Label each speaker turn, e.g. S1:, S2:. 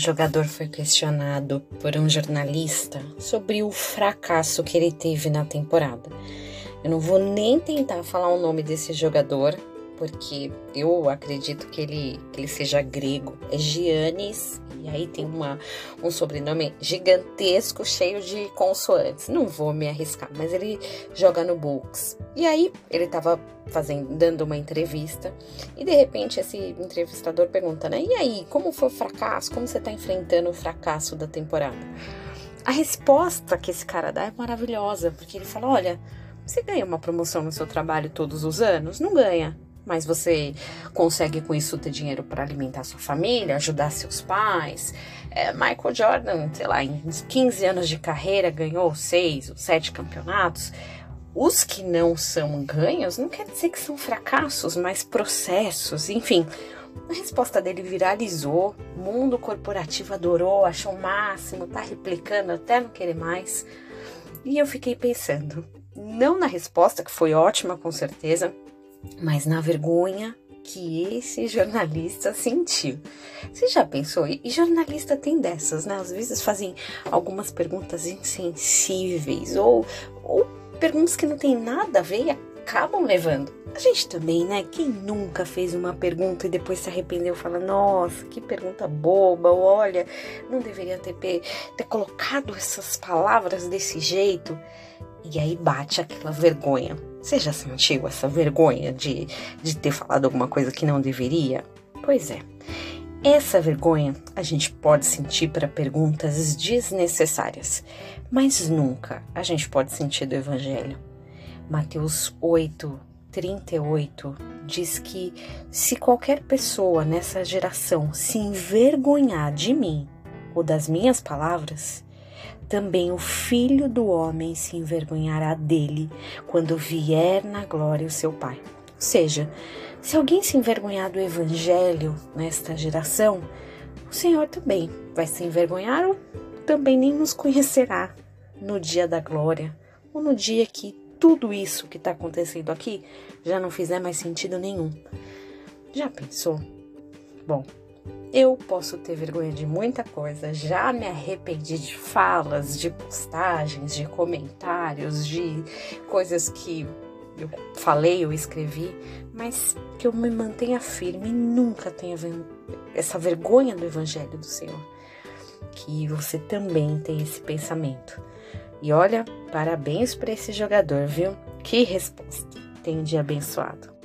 S1: jogador foi questionado por um jornalista sobre o fracasso que ele teve na temporada. Eu não vou nem tentar falar o nome desse jogador, porque eu acredito que ele, que ele seja grego. É Giannis, e aí tem uma, um sobrenome gigantesco, cheio de consoantes. Não vou me arriscar, mas ele joga no Bucks. E aí ele tava fazendo, dando uma entrevista, e de repente esse entrevistador pergunta, né? E aí, como foi o fracasso? Como você tá enfrentando o fracasso da temporada? A resposta que esse cara dá é maravilhosa, porque ele fala: olha, você ganha uma promoção no seu trabalho todos os anos? Não ganha mas você consegue com isso ter dinheiro para alimentar sua família, ajudar seus pais. É, Michael Jordan, sei lá, em 15 anos de carreira ganhou seis ou sete campeonatos. Os que não são ganhos não quer dizer que são fracassos, mas processos, enfim. A resposta dele viralizou, mundo corporativo adorou, achou o máximo, tá replicando até não querer mais. E eu fiquei pensando, não na resposta, que foi ótima com certeza, mas na vergonha que esse jornalista sentiu. Você já pensou? E jornalista tem dessas, né? Às vezes fazem algumas perguntas insensíveis ou, ou perguntas que não tem nada a ver e acabam levando. A gente também, né? Quem nunca fez uma pergunta e depois se arrependeu, fala: Nossa, que pergunta boba, ou olha, não deveria ter, ter colocado essas palavras desse jeito. E aí bate aquela vergonha. Você já sentiu essa vergonha de, de ter falado alguma coisa que não deveria? Pois é. Essa vergonha a gente pode sentir para perguntas desnecessárias, mas nunca a gente pode sentir do Evangelho. Mateus 8, 38 diz que se qualquer pessoa nessa geração se envergonhar de mim ou das minhas palavras, também o filho do homem se envergonhará dele quando vier na glória o seu Pai. Ou seja, se alguém se envergonhar do evangelho nesta geração, o Senhor também vai se envergonhar ou também nem nos conhecerá no dia da glória ou no dia que tudo isso que está acontecendo aqui já não fizer mais sentido nenhum. Já pensou? Bom, eu posso ter vergonha de muita coisa, já me arrependi de falas, de postagens, de comentários, de coisas que eu falei ou escrevi, mas que eu me mantenha firme e nunca tenha essa vergonha do Evangelho do Senhor. Que você também tenha esse pensamento. E olha, parabéns para esse jogador, viu? Que resposta. Tem um dia abençoado.